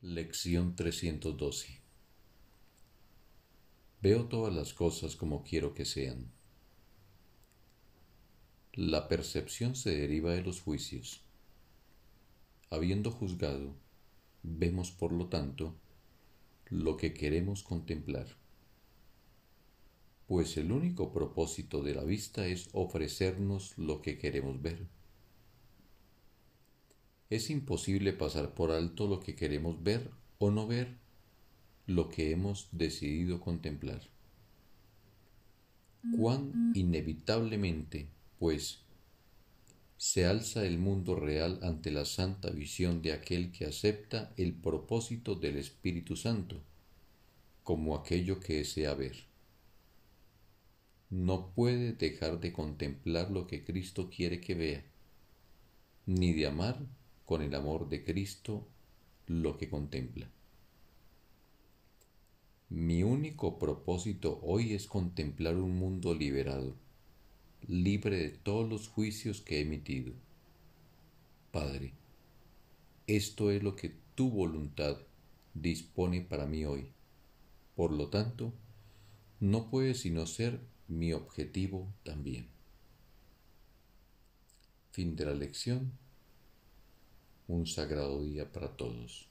Lección 312 Veo todas las cosas como quiero que sean. La percepción se deriva de los juicios. Habiendo juzgado, vemos por lo tanto lo que queremos contemplar, pues el único propósito de la vista es ofrecernos lo que queremos ver. Es imposible pasar por alto lo que queremos ver o no ver lo que hemos decidido contemplar. Cuán inevitablemente, pues, se alza el mundo real ante la santa visión de aquel que acepta el propósito del Espíritu Santo como aquello que desea ver. No puede dejar de contemplar lo que Cristo quiere que vea, ni de amar con el amor de Cristo lo que contempla. Mi único propósito hoy es contemplar un mundo liberado, libre de todos los juicios que he emitido. Padre, esto es lo que tu voluntad dispone para mí hoy. Por lo tanto, no puede sino ser mi objetivo también. Fin de la lección un sagrado día para todos.